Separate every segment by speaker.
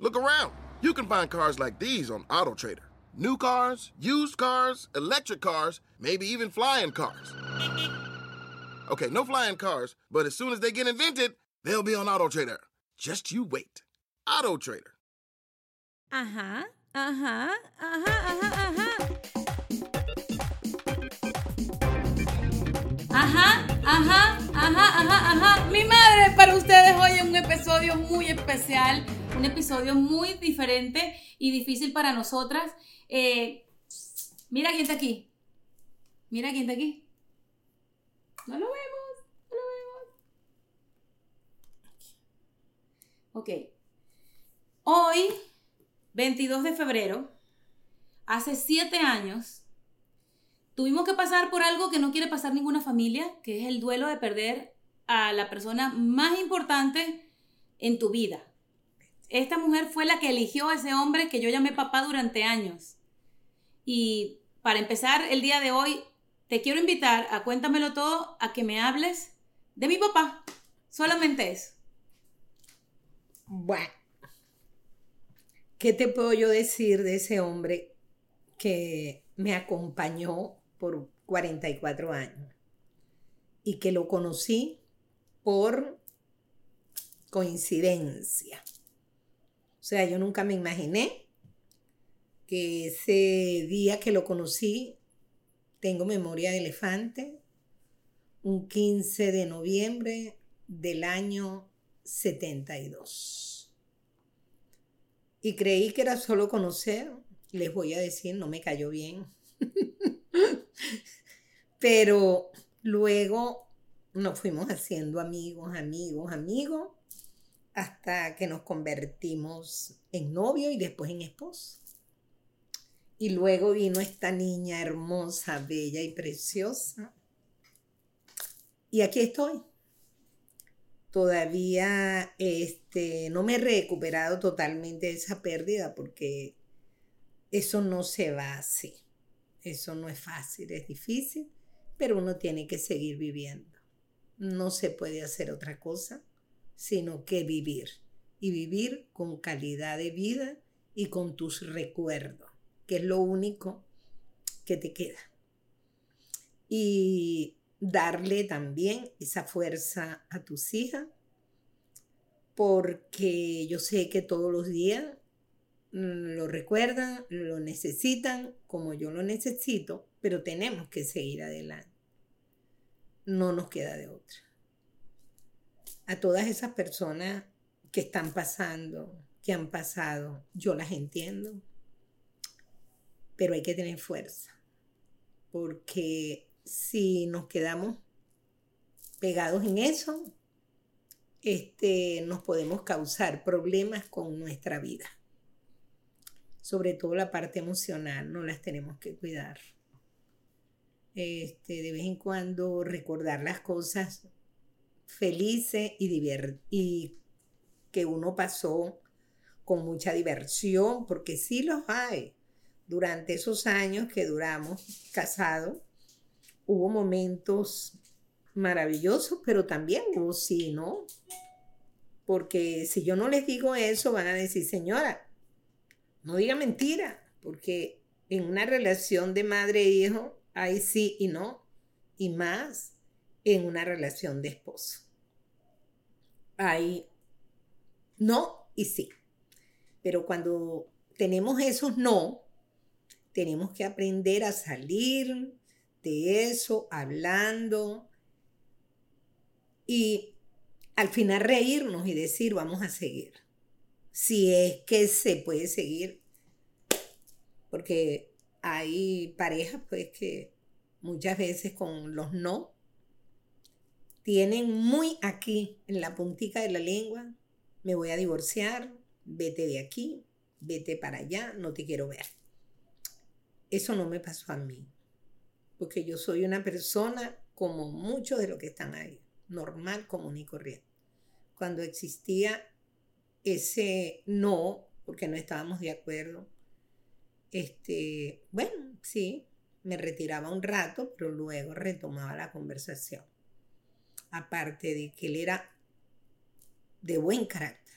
Speaker 1: Look around. You can find cars like these on AutoTrader. New cars, used cars, electric cars, maybe even flying cars. Okay, no flying cars, but as soon as they get invented, they'll be on AutoTrader. Just you wait. AutoTrader.
Speaker 2: Ajá, ajá, ajá, ajá, ajá. Ajá, ajá, ajá, ajá, ajá. Mi madre, para ustedes hoy es un episodio muy especial, un episodio muy diferente y difícil para nosotras. Eh, mira quién está aquí. Mira quién está aquí. No lo vemos, no lo vemos. Ok. Hoy, 22 de febrero, hace siete años, tuvimos que pasar por algo que no quiere pasar ninguna familia, que es el duelo de perder a la persona más importante en tu vida. Esta mujer fue la que eligió a ese hombre que yo llamé papá durante años. Y para empezar el día de hoy, te quiero invitar a cuéntamelo todo, a que me hables de mi papá. Solamente eso.
Speaker 3: Bueno, ¿qué te puedo yo decir de ese hombre que me acompañó por 44 años y que lo conocí por coincidencia? Sea, yo nunca me imaginé que ese día que lo conocí, tengo memoria de elefante, un 15 de noviembre del año 72. Y creí que era solo conocer, les voy a decir, no me cayó bien. Pero luego nos fuimos haciendo amigos, amigos, amigos, hasta que nos convertimos en novio y después en esposo. Y luego vino esta niña hermosa, bella y preciosa. Y aquí estoy. Todavía este, no me he recuperado totalmente de esa pérdida porque eso no se va así. Eso no es fácil, es difícil, pero uno tiene que seguir viviendo. No se puede hacer otra cosa sino que vivir. Y vivir con calidad de vida y con tus recuerdos, que es lo único que te queda. Y darle también esa fuerza a tus hijas, porque yo sé que todos los días lo recuerdan, lo necesitan como yo lo necesito, pero tenemos que seguir adelante. No nos queda de otra. A todas esas personas que están pasando, que han pasado, yo las entiendo, pero hay que tener fuerza, porque si nos quedamos pegados en eso, este, nos podemos causar problemas con nuestra vida. Sobre todo la parte emocional, no las tenemos que cuidar. Este, de vez en cuando recordar las cosas felices y, y que uno pasó con mucha diversión, porque sí los hay. Durante esos años que duramos casados, hubo momentos maravillosos, pero también hubo sí, ¿no? Porque si yo no les digo eso, van a decir, señora, no diga mentira, porque en una relación de madre e hijo hay sí y no, y más en una relación de esposo. Hay no y sí. Pero cuando tenemos esos no, tenemos que aprender a salir de eso hablando y al final reírnos y decir vamos a seguir. Si es que se puede seguir. Porque hay parejas pues que muchas veces con los no tienen muy aquí en la puntica de la lengua me voy a divorciar, vete de aquí, vete para allá, no te quiero ver. Eso no me pasó a mí, porque yo soy una persona como muchos de los que están ahí, normal, común y corriente. Cuando existía ese no, porque no estábamos de acuerdo, este, bueno, sí, me retiraba un rato, pero luego retomaba la conversación. Aparte de que él era de buen carácter.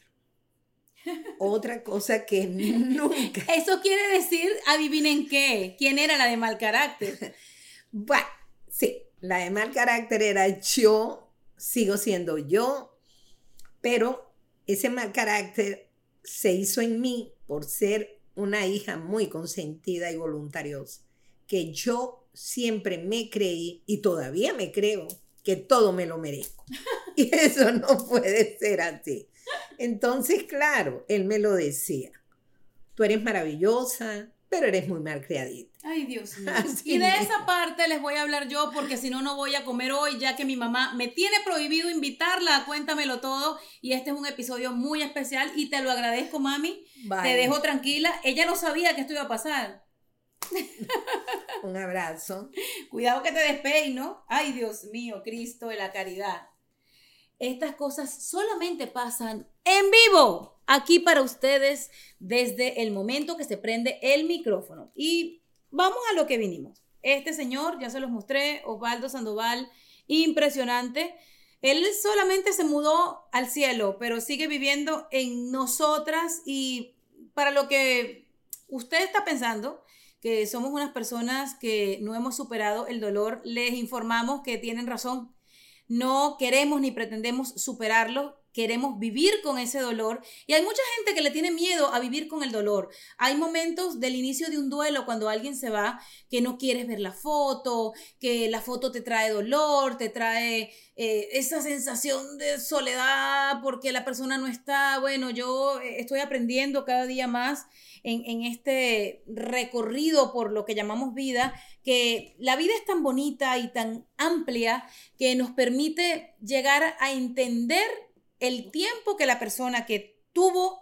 Speaker 3: Otra cosa que nunca.
Speaker 2: Eso quiere decir, adivinen qué, quién era la de mal carácter.
Speaker 3: Bueno, sí, la de mal carácter era yo, sigo siendo yo, pero ese mal carácter se hizo en mí por ser una hija muy consentida y voluntariosa que yo siempre me creí y todavía me creo que todo me lo merezco. Y eso no puede ser así. Entonces, claro, él me lo decía. Tú eres maravillosa, pero eres muy mal criadita.
Speaker 2: Ay, Dios mío. y de esa parte les voy a hablar yo porque si no, no voy a comer hoy, ya que mi mamá me tiene prohibido invitarla a Cuéntamelo Todo. Y este es un episodio muy especial y te lo agradezco, mami. Te dejo tranquila. Ella no sabía que esto iba a pasar.
Speaker 3: Un abrazo.
Speaker 2: Cuidado que te despeino. Ay, Dios mío, Cristo de la caridad. Estas cosas solamente pasan en vivo, aquí para ustedes, desde el momento que se prende el micrófono. Y vamos a lo que vinimos. Este señor, ya se los mostré, Osvaldo Sandoval, impresionante. Él solamente se mudó al cielo, pero sigue viviendo en nosotras y para lo que usted está pensando, que somos unas personas que no hemos superado el dolor, les informamos que tienen razón. No queremos ni pretendemos superarlo, queremos vivir con ese dolor. Y hay mucha gente que le tiene miedo a vivir con el dolor. Hay momentos del inicio de un duelo cuando alguien se va que no quieres ver la foto, que la foto te trae dolor, te trae eh, esa sensación de soledad porque la persona no está. Bueno, yo eh, estoy aprendiendo cada día más en, este recorrido por lo que llamamos vida, que la vida es tan bonita y tan amplia que nos permite llegar a entender el tiempo que la persona que tuvo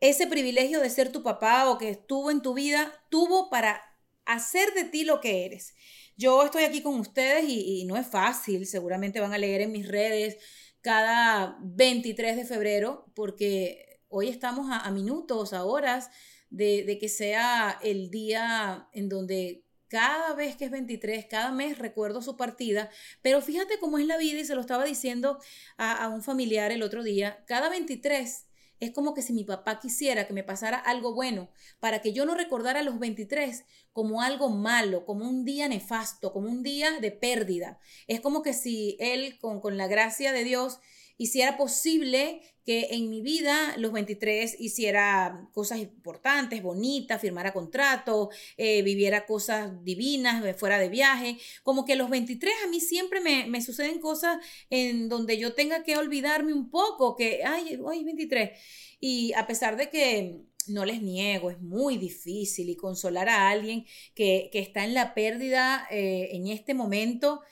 Speaker 2: ese privilegio de ser tu papá o que estuvo en tu vida, tuvo para hacer de ti lo que eres. Yo estoy aquí con ustedes y, no es fácil, seguramente van a leer en mis redes cada 23 de febrero, porque hoy estamos a minutos, a horas de, que sea el día en donde cada vez que es 23, cada mes recuerdo su partida, pero fíjate cómo es la vida y se lo estaba diciendo a, a, un familiar el otro día, cada 23 es como que si mi papá quisiera que me pasara algo bueno para que yo no recordara los 23 como algo malo, como un día nefasto, como un día de pérdida. Es como que si él con, con la gracia de Dios hiciera posible que en mi vida los 23 hiciera cosas importantes, bonitas, firmara contrato, eh, viviera cosas divinas, fuera de viaje. Como que los 23 a mí siempre me, me, suceden cosas en donde yo tenga que olvidarme un poco, que, ay, hoy 23. Y a pesar de que no les niego, es muy difícil y consolar a alguien que, que está en la pérdida eh, en este momento,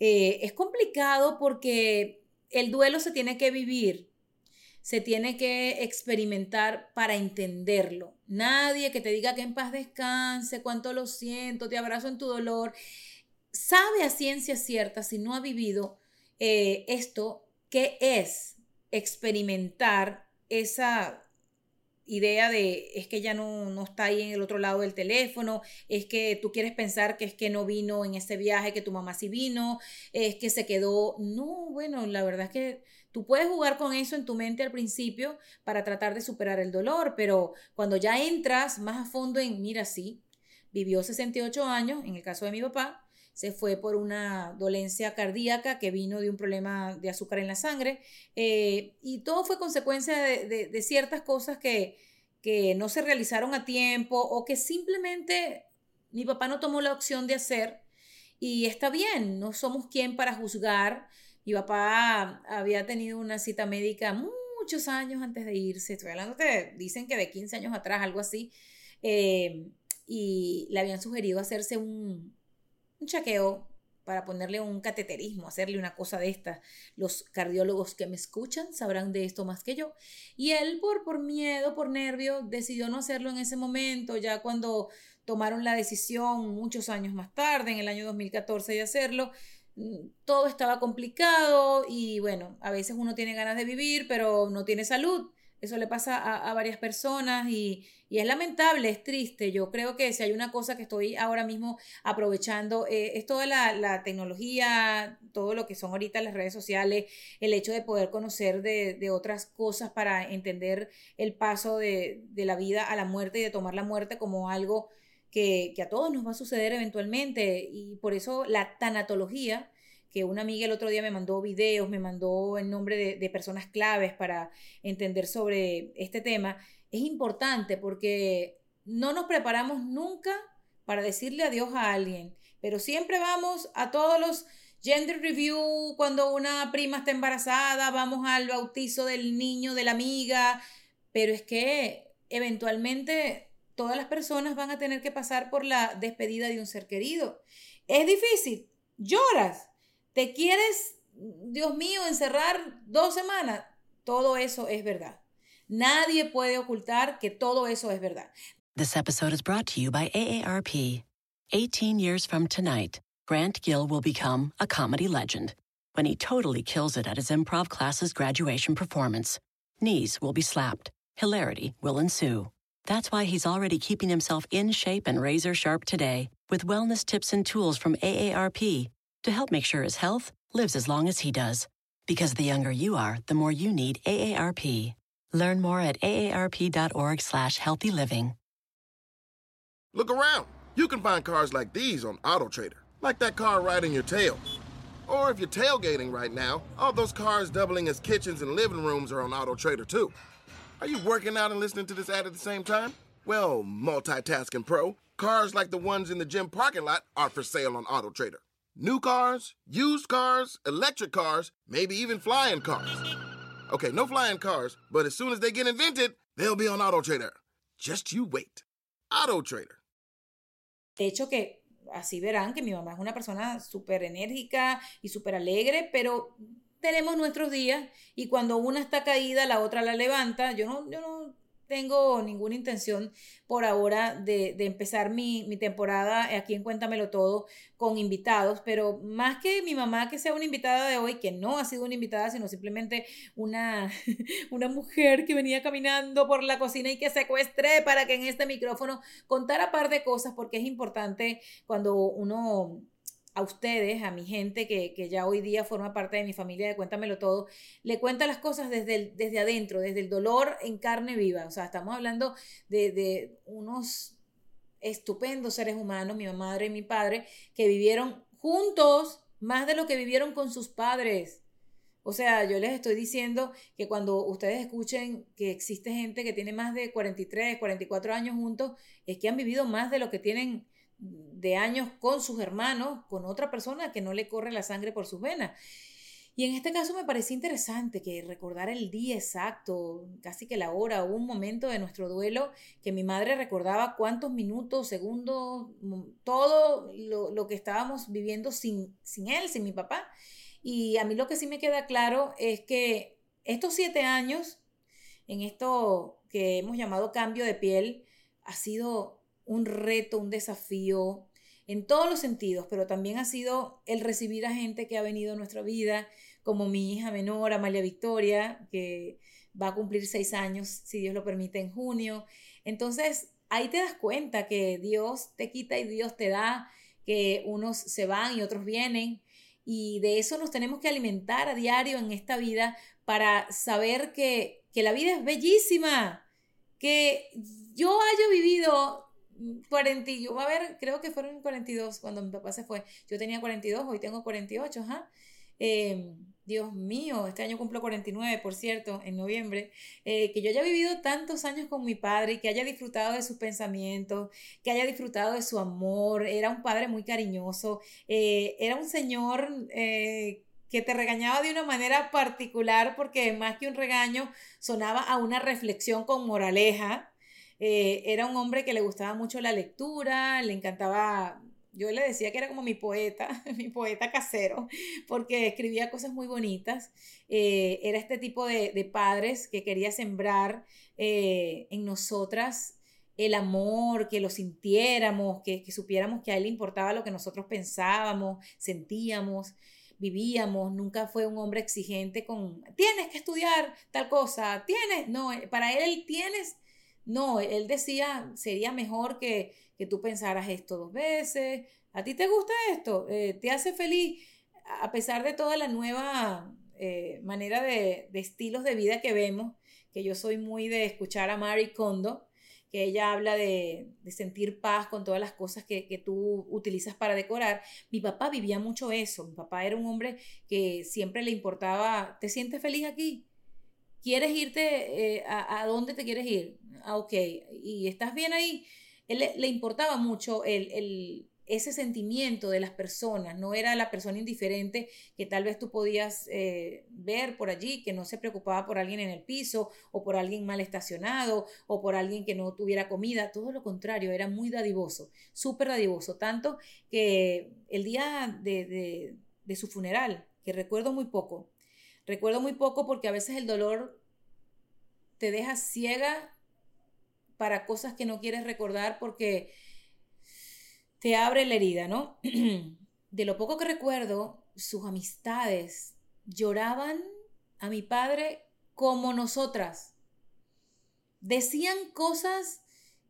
Speaker 2: eh, es complicado porque el duelo se tiene que vivir, se tiene que experimentar para entenderlo. Nadie que te diga que en paz descanse, cuánto lo siento, te abrazo en tu dolor, sabe a ciencia cierta, si no ha vivido eh, esto, qué es experimentar esa idea de es que ya no, no está ahí en el otro lado del teléfono, es que tú quieres pensar que es que no vino en ese viaje, que tu mamá sí vino, es que se quedó. No, bueno, la verdad es que tú puedes jugar con eso en tu mente al principio para tratar de superar el dolor, pero cuando ya entras más a fondo en, mira, sí, vivió 68 años, en el caso de mi papá, se fue por una dolencia cardíaca que vino de un problema de azúcar en la sangre eh, y todo fue consecuencia de, ciertas cosas que, que no se realizaron a tiempo o que simplemente mi papá no tomó la opción de hacer y está bien, no somos quien para juzgar. Mi papá había tenido una cita médica muchos años antes de irse, estoy hablando que dicen que de 15 años atrás, algo así, eh, y le habían sugerido hacerse un, un chequeo para ponerle un cateterismo, hacerle una cosa de esta. Los cardiólogos que me escuchan sabrán de esto más que yo. Y él, por, por miedo, por nervio, decidió no hacerlo en ese momento, ya cuando tomaron la decisión muchos años más tarde, en el año 2014, de hacerlo. Mm, todo estaba complicado y bueno, a veces uno tiene ganas de vivir, pero no tiene salud. Eso le pasa a, varias personas y, es lamentable, es triste. Yo creo que si hay una cosa que estoy ahora mismo aprovechando, eh, es toda la, tecnología, todo lo que son ahorita las redes sociales, el hecho de poder conocer de, otras cosas para entender el paso de, de, la vida a la muerte y de tomar la muerte como algo que, que a todos nos va a suceder eventualmente. Y por eso la tanatología que una amiga el otro día me mandó videos, me mandó el nombre de, personas claves para entender sobre este tema, es importante porque no nos preparamos nunca para decirle adiós a alguien, pero siempre vamos a todos los gender review cuando una prima está embarazada, vamos al bautizo del niño, de la amiga, pero es que eventualmente todas las personas van a tener que pasar por la despedida de un ser querido. Es difícil, lloras, ¿Te quieres, Dios mío, encerrar dos semanas? Todo eso es verdad. Nadie puede ocultar que todo eso es verdad.
Speaker 4: This episode is brought to you by AARP. 18 years from tonight, Grant Gill will become a comedy legend when he totally kills it at his improv class's graduation performance. Knees will be slapped. Hilarity will ensue. That's why he's already keeping himself in shape and razor sharp today with wellness tips and tools from AARP to help make sure his health lives as long as he does. Because the younger you are, the more you need AARP. Learn more at aarp.org slash healthy living.
Speaker 1: Look around. You can find cars like these on AutoTrader, like that car riding your tail. Or if you're tailgating right now, all those cars doubling as kitchens and living rooms are on AutoTrader too. Are you working out and listening to this ad at the same time? Well, multitasking pro, cars like the ones in the gym parking lot are for sale on AutoTrader. New cars, used cars, electric cars, maybe even flying cars. Okay, no flying cars, but as soon as they get invented, they'll be on Auto Trader. Just you wait. Auto Trader.
Speaker 2: De hecho que así verán que mi mamá es una persona súper enérgica y súper alegre, pero tenemos nuestros días y cuando una está caída, la otra la levanta. Yo no, yo no tengo ninguna intención por ahora de, empezar mi, temporada aquí en Cuéntamelo Todo con invitados, pero más que mi mamá que sea una invitada de hoy, que no ha sido una invitada, sino simplemente una, una mujer que venía caminando por la cocina y que secuestré para que en este micrófono contara par de cosas, porque es importante cuando uno a ustedes, a mi gente que, ya hoy día forma parte de mi familia de Cuéntamelo Todo, le cuenta las cosas desde, desde adentro, desde el dolor en carne viva. O sea, estamos hablando de, de unos estupendos seres humanos, mi madre y mi padre, que vivieron juntos más de lo que vivieron con sus padres. O sea, yo les estoy diciendo que cuando ustedes escuchen que existe gente que tiene más de 43, 44 años juntos, es que han vivido más de lo que tienen de años con sus hermanos, con otra persona que no le corre la sangre por sus venas. Y en este caso me pareció interesante que recordar el día exacto, casi que la hora, un momento de nuestro duelo, que mi madre recordaba cuántos minutos, segundos, todo lo, que estábamos viviendo sin, sin él, sin mi papá. Y a mí lo que sí me queda claro es que estos siete años, en esto que hemos llamado cambio de piel, ha sido un reto, un desafío en todos los sentidos, pero también ha sido el recibir a gente que ha venido a nuestra vida, como mi hija menor, Amalia Victoria, que va a cumplir seis años, si Dios lo permite, en junio. Entonces, ahí te das cuenta que Dios te quita y Dios te da, que unos se van y otros vienen. Y de eso nos tenemos que alimentar a diario en esta vida para saber que, que la vida es bellísima, que yo haya vivido 40, yo, a ver, creo que fueron 42 cuando mi papá se fue. Yo tenía 42, hoy tengo 48, ajá. Em, Dios mío, este año cumplo 49, por cierto, en noviembre, eh, que yo haya vivido tantos años con mi padre que haya disfrutado de sus pensamientos, que haya disfrutado de su amor, era un padre muy cariñoso, eh, era un señor eh, que te regañaba de una manera particular porque más que un regaño sonaba a una reflexión con moraleja, eh, era un hombre que le gustaba mucho la lectura, le encantaba Yo le decía que era como mi poeta, mi poeta casero, porque escribía cosas muy bonitas. Eh, era este tipo de, padres que quería sembrar eh, en nosotras el amor, que lo sintiéramos, que, supiéramos que a él le importaba lo que nosotros pensábamos, sentíamos, vivíamos. Nunca fue un hombre exigente con, tienes que estudiar tal cosa, tienes, no, para él tienes, no, él decía, sería mejor que, que tú pensaras esto dos veces, a ti te gusta esto, eh, te hace feliz, a pesar de toda la nueva eh, manera de, de estilos de vida que vemos, que yo soy muy de escuchar a Marie Kondo, que ella habla de, sentir paz con todas las cosas que, tú utilizas para decorar. Mi papá vivía mucho eso. Mi papá era un hombre que siempre le importaba, ¿te sientes feliz aquí? ¿Quieres irte? Eh, a, dónde te quieres ir? Ah, ok. ¿Y estás bien ahí? Él le, importaba mucho el ese sentimiento de las personas, no era la persona indiferente que tal vez tú podías eh, ver por allí, que no se preocupaba por alguien en el piso o por alguien mal estacionado o por alguien que no tuviera comida, todo lo contrario, era muy dadivoso, súper dadivoso, tanto que el día de, de su funeral, que recuerdo muy poco, recuerdo muy poco porque a veces el dolor te deja ciega para cosas que no quieres recordar porque te abre la herida, ¿no? De lo poco que recuerdo, sus amistades lloraban a mi padre como nosotras. Decían cosas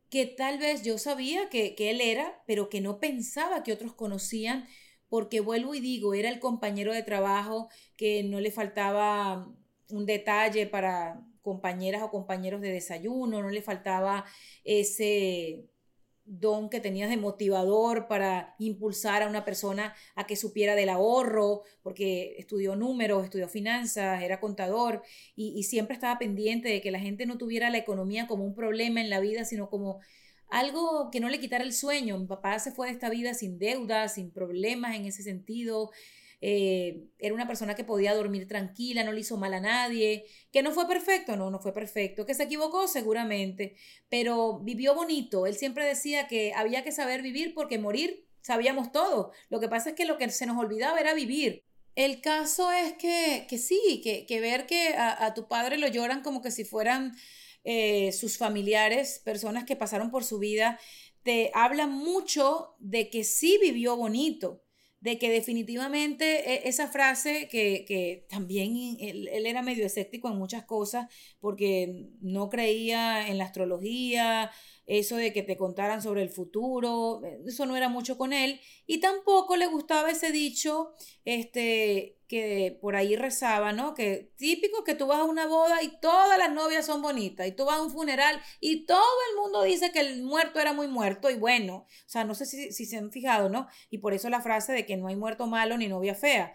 Speaker 2: que tal vez yo sabía que, él era, pero que no pensaba que otros conocían, porque vuelvo y digo, era el compañero de trabajo que no le faltaba un detalle para compañeras o compañeros de desayuno, no le faltaba ese don que tenías de motivador para impulsar a una persona a que supiera del ahorro, porque estudió números, estudió finanzas, era contador y, siempre estaba pendiente de que la gente no tuviera la economía como un problema en la vida, sino como algo que no le quitara el sueño. Mi papá se fue de esta vida sin deudas, sin problemas en ese sentido. Eh, era una persona que podía dormir tranquila, no le hizo mal a nadie, que no fue perfecto, no, no fue perfecto, que se equivocó seguramente, pero vivió bonito. Él siempre decía que había que saber vivir porque morir sabíamos todo. Lo que pasa es que lo que se nos olvidaba era vivir. El caso es que, que sí, que, que ver que a, tu padre lo lloran como que si fueran eh, sus familiares, personas que pasaron por su vida, te habla mucho de que sí vivió bonito de que definitivamente e, esa frase que, también él, era medio escéptico en muchas cosas porque no creía en la astrología, eso de que te contaran sobre el futuro, eso no era mucho con él y tampoco le gustaba ese dicho este que por ahí rezaba, ¿no? Que típico que tú vas a una boda y todas las novias son bonitas y tú vas a un funeral y todo el mundo dice que el muerto era muy muerto y bueno, o sea, no sé si, si se han fijado, ¿no? Y por eso la frase de que no hay muerto malo ni novia fea.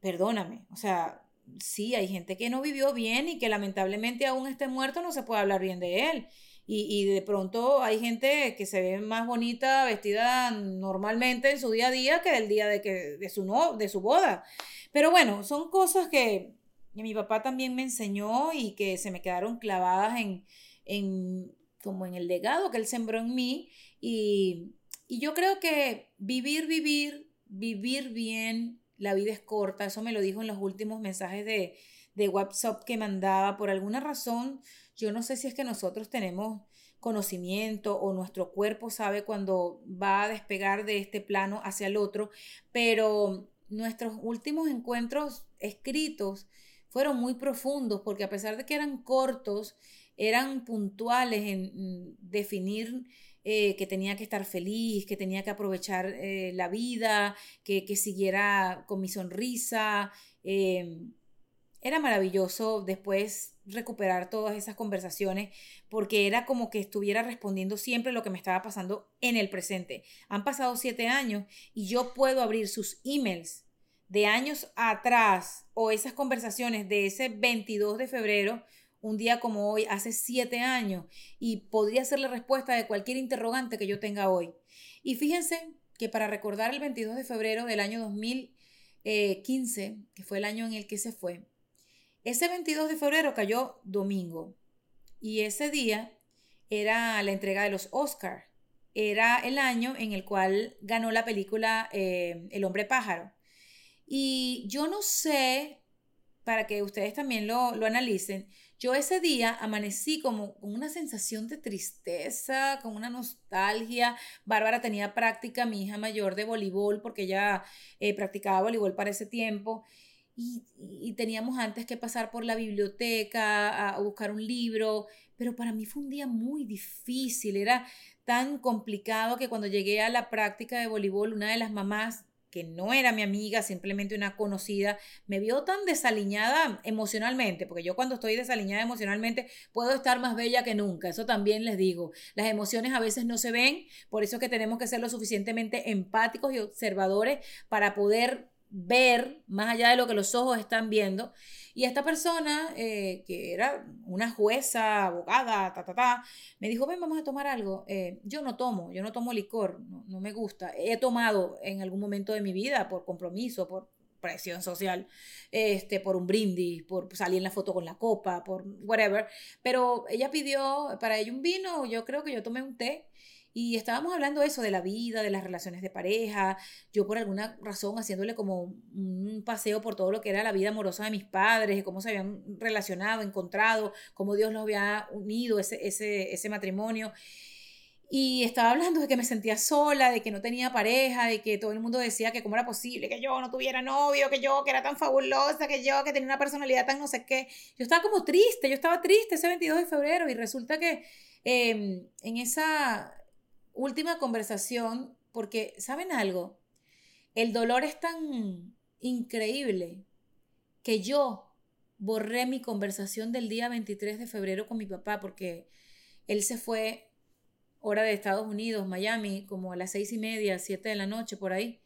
Speaker 2: Perdóname, o sea, sí, hay gente que no vivió bien y que lamentablemente aún esté muerto no se puede hablar bien de él. Y, de pronto hay gente que se ve más bonita vestida normalmente en su día a día que el día de, que, de, su, no, de su boda. Pero bueno, son cosas que, mi papá también me enseñó y que se me quedaron clavadas en, en como en el legado que él sembró en mí. Y, y yo creo que vivir, vivir, vivir bien, la vida es corta. Eso me lo dijo en los últimos mensajes de, de WhatsApp que mandaba. Por alguna razón, yo no sé si es que nosotros tenemos conocimiento o nuestro cuerpo sabe cuando va a despegar de este plano hacia el otro, pero nuestros últimos encuentros escritos fueron muy profundos porque a pesar de que eran cortos, eran puntuales en definir eh, que tenía que estar feliz, que tenía que aprovechar eh, la vida, que, que, siguiera con mi sonrisa. Eh, era maravilloso después recuperar todas esas conversaciones porque era como que estuviera respondiendo siempre lo que me estaba pasando en el presente. Han pasado siete años y yo puedo abrir sus emails de años atrás o esas conversaciones de ese 22 de febrero, un día como hoy, hace siete años, y podría ser la respuesta de cualquier interrogante que yo tenga hoy. Y fíjense que para recordar el 22 de febrero del año 2015, que fue el año en el que se fue, ese 22 de febrero cayó domingo y ese día era la entrega de los Oscar. era el año en el cual ganó la película eh, El hombre pájaro. Y yo no sé, para que ustedes también lo, lo analicen, yo ese día amanecí como con una sensación de tristeza, con una nostalgia. Bárbara tenía práctica, mi hija mayor, de voleibol, porque ella eh, practicaba voleibol para ese tiempo. Y, teníamos antes que pasar por la biblioteca a, buscar un libro, pero para mí fue un día muy difícil, era tan complicado que cuando llegué a la práctica de voleibol, una de las mamás que no era mi amiga, simplemente una conocida, me vio tan desaliñada emocionalmente, porque yo cuando estoy desaliñada emocionalmente puedo estar más bella que nunca, eso también les digo. Las emociones a veces no se ven, por eso es que tenemos que ser lo suficientemente empáticos y observadores para poder ver más allá de lo que los ojos están viendo y esta persona, eh, que era una jueza, abogada, ta, ta, ta, me dijo, ven, vamos a tomar algo. Eh, yo no tomo, yo no tomo licor, no, no me gusta. He tomado en algún momento de mi vida por compromiso, por presión social, este, por un brindis, por salir en la foto con la copa, por whatever. Pero ella pidió para ella un vino, yo creo que yo tomé un té y estábamos hablando eso de la vida, de las relaciones de pareja, yo por alguna razón haciéndole como un paseo por todo lo que era la vida amorosa de mis padres, de cómo se habían relacionado, encontrado, cómo Dios los había unido, ese, ese, ese matrimonio. Y estaba hablando de que me sentía sola, de que no tenía pareja, de que todo el mundo decía que cómo era posible que yo no tuviera novio, que yo que era tan fabulosa, que yo que tenía una personalidad tan no sé qué. Yo estaba como triste, yo estaba triste ese 22 de febrero y resulta que em, en esa última conversación, porque, ¿saben algo? El dolor es tan increíble que yo borré mi conversación del día 23 de febrero con mi papá porque él se fue hora de Estados Unidos, Miami, como a las seis y media, siete de la noche, por ahí.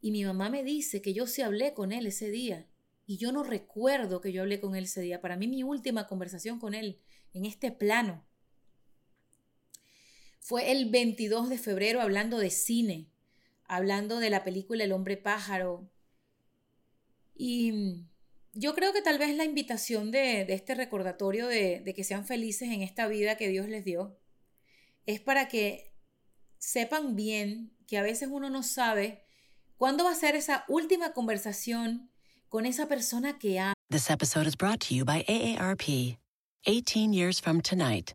Speaker 2: Y mi mamá me dice que yo sí hablé con él ese día. Y yo no recuerdo que yo hablé con él ese día. Para mí mi última conversación con él en este plano fue el 22 de febrero hablando de cine, hablando de la película El hombre pájaro. Y yo creo que tal vez la invitación de, este recordatorio de, que sean felices en esta vida que Dios les dio es para que sepan bien que a veces uno no sabe cuándo va a ser esa última conversación con esa persona que ama.
Speaker 4: This episode is brought to you by AARP. 18 years from tonight.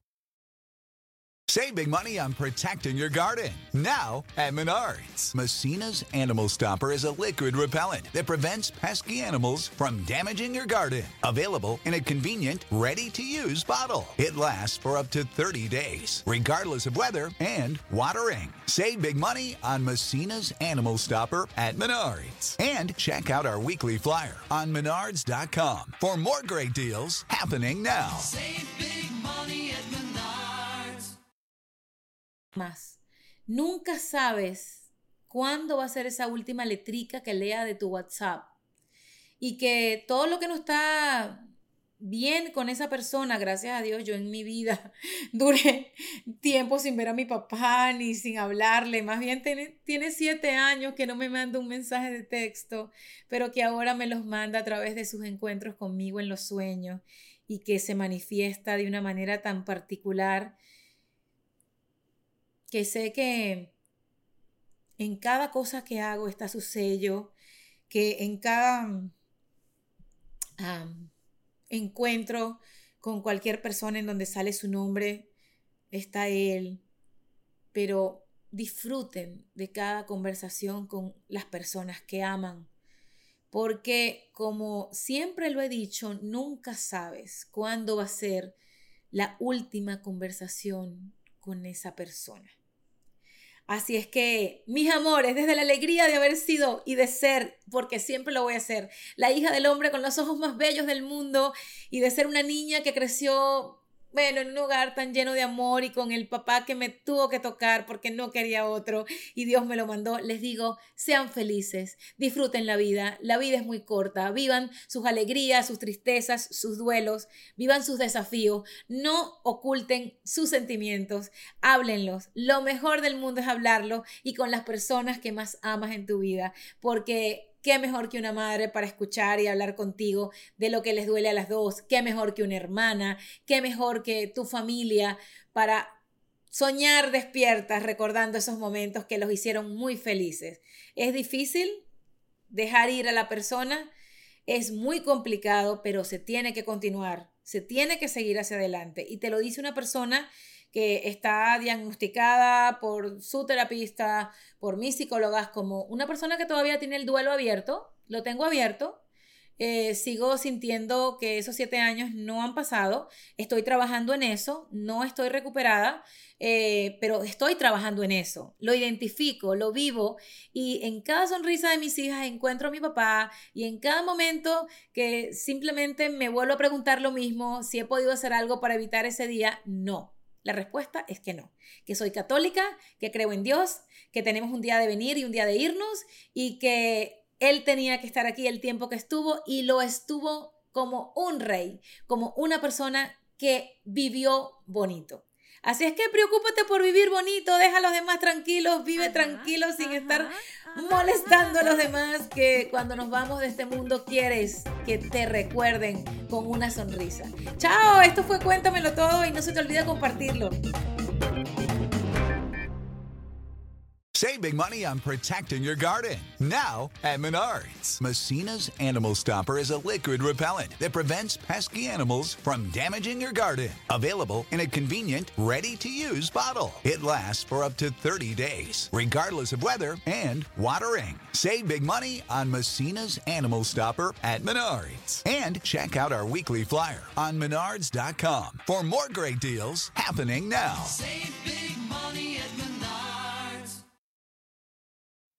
Speaker 5: Save big money on protecting your garden. Now at Menards. Messina's Animal Stopper is a liquid repellent that prevents pesky animals from damaging your garden. Available in a convenient, ready to use bottle. It lasts for up to 30 days, regardless of weather and watering. Save big money on Messina's Animal Stopper at Menards. And check out our weekly flyer on menards.com for more great deals happening now.
Speaker 2: Más. Nunca sabes cuándo va a ser esa última letrica que lea de tu WhatsApp. Y que todo lo que no está bien con esa persona, gracias a Dios, yo en mi vida duré tiempo sin ver a mi papá ni sin hablarle. Más bien tiene, tiene siete años que no me manda un mensaje de texto, pero que ahora me los manda a través de sus encuentros conmigo en los sueños y que se manifiesta de una manera tan particular que sé que en cada cosa que hago está su sello, que en cada um, encuentro con cualquier persona en donde sale su nombre está él, pero disfruten de cada conversación con las personas que aman, porque como siempre lo he dicho, nunca sabes cuándo va a ser la última conversación con esa persona. Así es que, mis amores, desde la alegría de haber sido y de ser, porque siempre lo voy a ser, la hija del hombre con los ojos más bellos del mundo y de ser una niña que creció bueno, en un hogar tan lleno de amor y con el papá que me tuvo que tocar porque no quería otro y Dios me lo mandó, les digo, sean felices, disfruten la vida, la vida es muy corta, vivan sus alegrías, sus tristezas, sus duelos, vivan sus desafíos, no oculten sus sentimientos, háblenlos, lo mejor del mundo es hablarlo y con las personas que más amas en tu vida, porque ¿Qué mejor que una madre para escuchar y hablar contigo de lo que les duele a las dos? ¿Qué mejor que una hermana? ¿Qué mejor que tu familia para soñar despiertas recordando esos momentos que los hicieron muy felices? ¿Es difícil dejar ir a la persona? Es muy complicado, pero se tiene que continuar, se tiene que seguir hacia adelante. Y te lo dice una persona que está diagnosticada por su terapista, por mis psicólogas, como una persona que todavía tiene el duelo abierto, lo tengo abierto, eh, sigo sintiendo que esos siete años no han pasado, estoy trabajando en eso, no estoy recuperada, eh, pero estoy trabajando en eso, lo identifico, lo vivo y en cada sonrisa de mis hijas encuentro a mi papá y en cada momento que simplemente me vuelvo a preguntar lo mismo, si he podido hacer algo para evitar ese día, no. La respuesta es que no, que soy católica, que creo en Dios, que tenemos un día de venir y un día de irnos y que Él tenía que estar aquí el tiempo que estuvo y lo estuvo como un rey, como una persona que vivió bonito. Así es que preocúpate por vivir bonito, deja a los demás tranquilos, vive tranquilo sin estar molestando a los demás, que cuando nos vamos de este mundo quieres que te recuerden con una sonrisa. Chao, esto fue Cuéntamelo todo y no se te olvide compartirlo.
Speaker 5: Save big money on protecting your garden. Now at Menards. Messina's Animal Stopper is a liquid repellent that prevents pesky animals from damaging your garden. Available in a convenient, ready to use bottle. It lasts for up to 30 days, regardless of weather and watering. Save big money on Messina's Animal Stopper at Menards. And check out our weekly flyer on menards.com for more great deals happening now.
Speaker 6: Save big money